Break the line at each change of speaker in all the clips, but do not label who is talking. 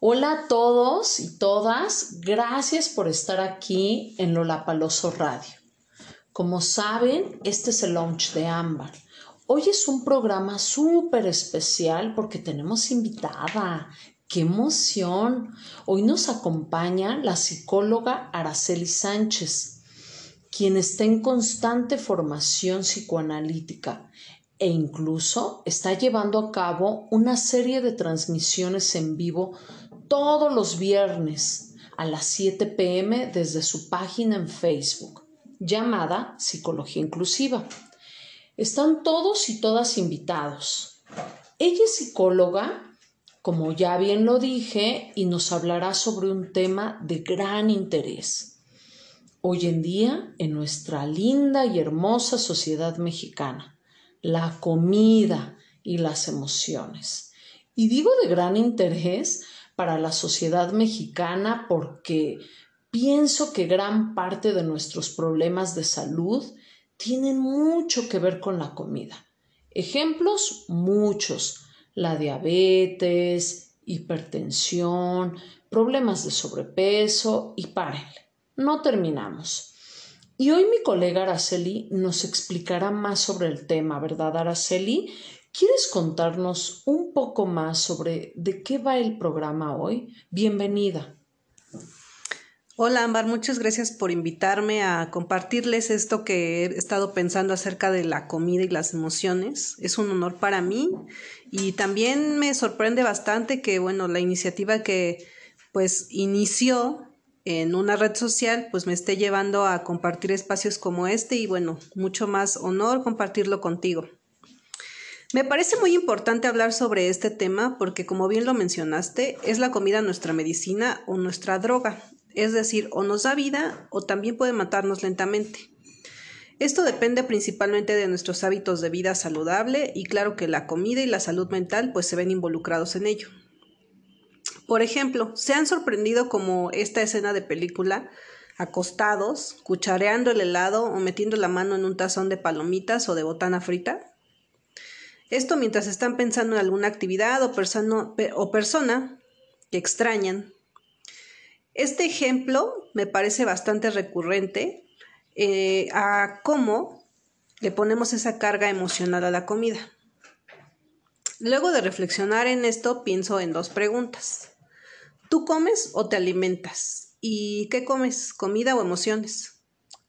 Hola a todos y todas, gracias por estar aquí en Lolapaloso Radio. Como saben, este es el launch de Ámbar. Hoy es un programa súper especial porque tenemos invitada. ¡Qué emoción! Hoy nos acompaña la psicóloga Araceli Sánchez, quien está en constante formación psicoanalítica e incluso está llevando a cabo una serie de transmisiones en vivo todos los viernes a las 7 pm desde su página en Facebook llamada Psicología Inclusiva. Están todos y todas invitados. Ella es psicóloga, como ya bien lo dije, y nos hablará sobre un tema de gran interés. Hoy en día, en nuestra linda y hermosa sociedad mexicana, la comida y las emociones. Y digo de gran interés para la sociedad mexicana porque pienso que gran parte de nuestros problemas de salud tienen mucho que ver con la comida. Ejemplos muchos, la diabetes, hipertensión, problemas de sobrepeso y párenle. No terminamos. Y hoy mi colega Araceli nos explicará más sobre el tema, ¿verdad, Araceli? ¿Quieres contarnos un poco más sobre de qué va el programa hoy? Bienvenida.
Hola Ámbar, muchas gracias por invitarme a compartirles esto que he estado pensando acerca de la comida y las emociones. Es un honor para mí y también me sorprende bastante que, bueno, la iniciativa que pues inició en una red social pues me esté llevando a compartir espacios como este y bueno, mucho más honor compartirlo contigo. Me parece muy importante hablar sobre este tema porque, como bien lo mencionaste, es la comida nuestra medicina o nuestra droga, es decir, o nos da vida o también puede matarnos lentamente. Esto depende principalmente de nuestros hábitos de vida saludable y claro que la comida y la salud mental pues se ven involucrados en ello. Por ejemplo, ¿se han sorprendido como esta escena de película acostados, cuchareando el helado o metiendo la mano en un tazón de palomitas o de botana frita? Esto mientras están pensando en alguna actividad o, o persona que extrañan. Este ejemplo me parece bastante recurrente eh, a cómo le ponemos esa carga emocional a la comida. Luego de reflexionar en esto, pienso en dos preguntas. ¿Tú comes o te alimentas? ¿Y qué comes? ¿Comida o emociones?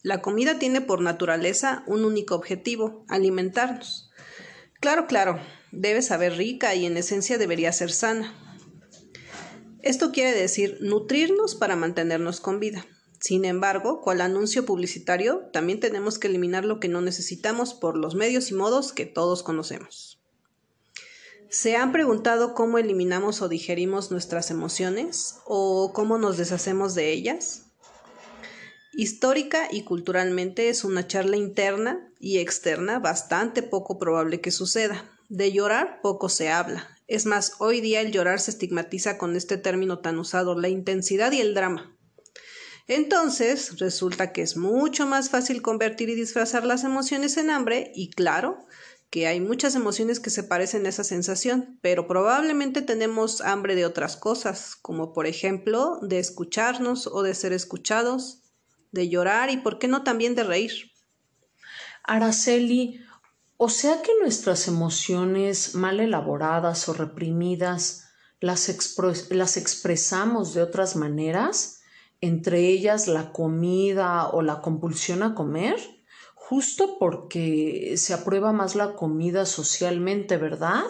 La comida tiene por naturaleza un único objetivo, alimentarnos. Claro, claro, debe saber rica y en esencia debería ser sana. Esto quiere decir nutrirnos para mantenernos con vida. Sin embargo, cual anuncio publicitario, también tenemos que eliminar lo que no necesitamos por los medios y modos que todos conocemos. ¿Se han preguntado cómo eliminamos o digerimos nuestras emociones o cómo nos deshacemos de ellas? Histórica y culturalmente es una charla interna y externa bastante poco probable que suceda. De llorar poco se habla. Es más, hoy día el llorar se estigmatiza con este término tan usado, la intensidad y el drama. Entonces, resulta que es mucho más fácil convertir y disfrazar las emociones en hambre y claro, que hay muchas emociones que se parecen a esa sensación, pero probablemente tenemos hambre de otras cosas, como por ejemplo de escucharnos o de ser escuchados, de llorar y por qué no también de reír.
Araceli, o sea que nuestras emociones mal elaboradas o reprimidas las, las expresamos de otras maneras, entre ellas la comida o la compulsión a comer, justo porque se aprueba más la comida socialmente, ¿verdad?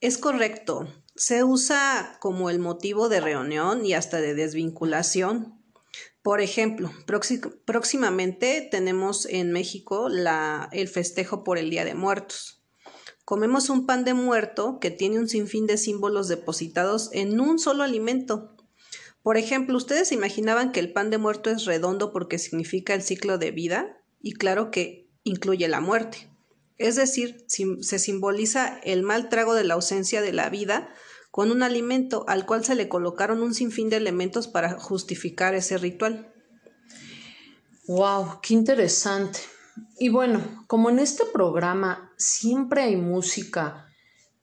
Es correcto. Se usa como el motivo de reunión y hasta de desvinculación por ejemplo, próximamente tenemos en México el festejo por el Día de Muertos. Comemos un pan de muerto que tiene un sinfín de símbolos depositados en un solo alimento. Por ejemplo, ¿ustedes imaginaban que el pan de muerto es redondo porque significa el ciclo de vida? Y claro que incluye la muerte. Es decir, se simboliza el mal trago de la ausencia de la vida con un alimento al cual se le colocaron un sinfín de elementos para justificar ese ritual.
¡Wow! ¡Qué interesante! Y bueno, como en este programa siempre hay música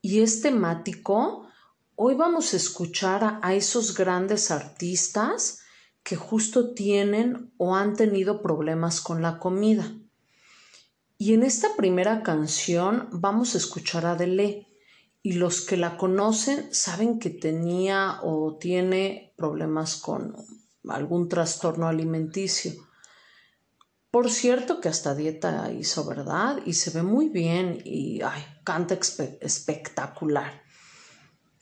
y es temático, hoy vamos a escuchar a, esos grandes artistas que justo tienen o han tenido problemas con la comida. Y en esta primera canción vamos a escuchar a Adele y los que la conocen saben que tenía o tiene problemas con algún trastorno alimenticio. Por cierto que hasta dieta hizo, ¿verdad? Y se ve muy bien y ay, canta espectacular.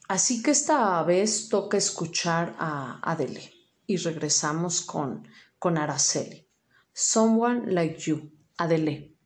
Así que esta vez toca escuchar a Adele y regresamos con, con Araceli. Someone Like You, Adele.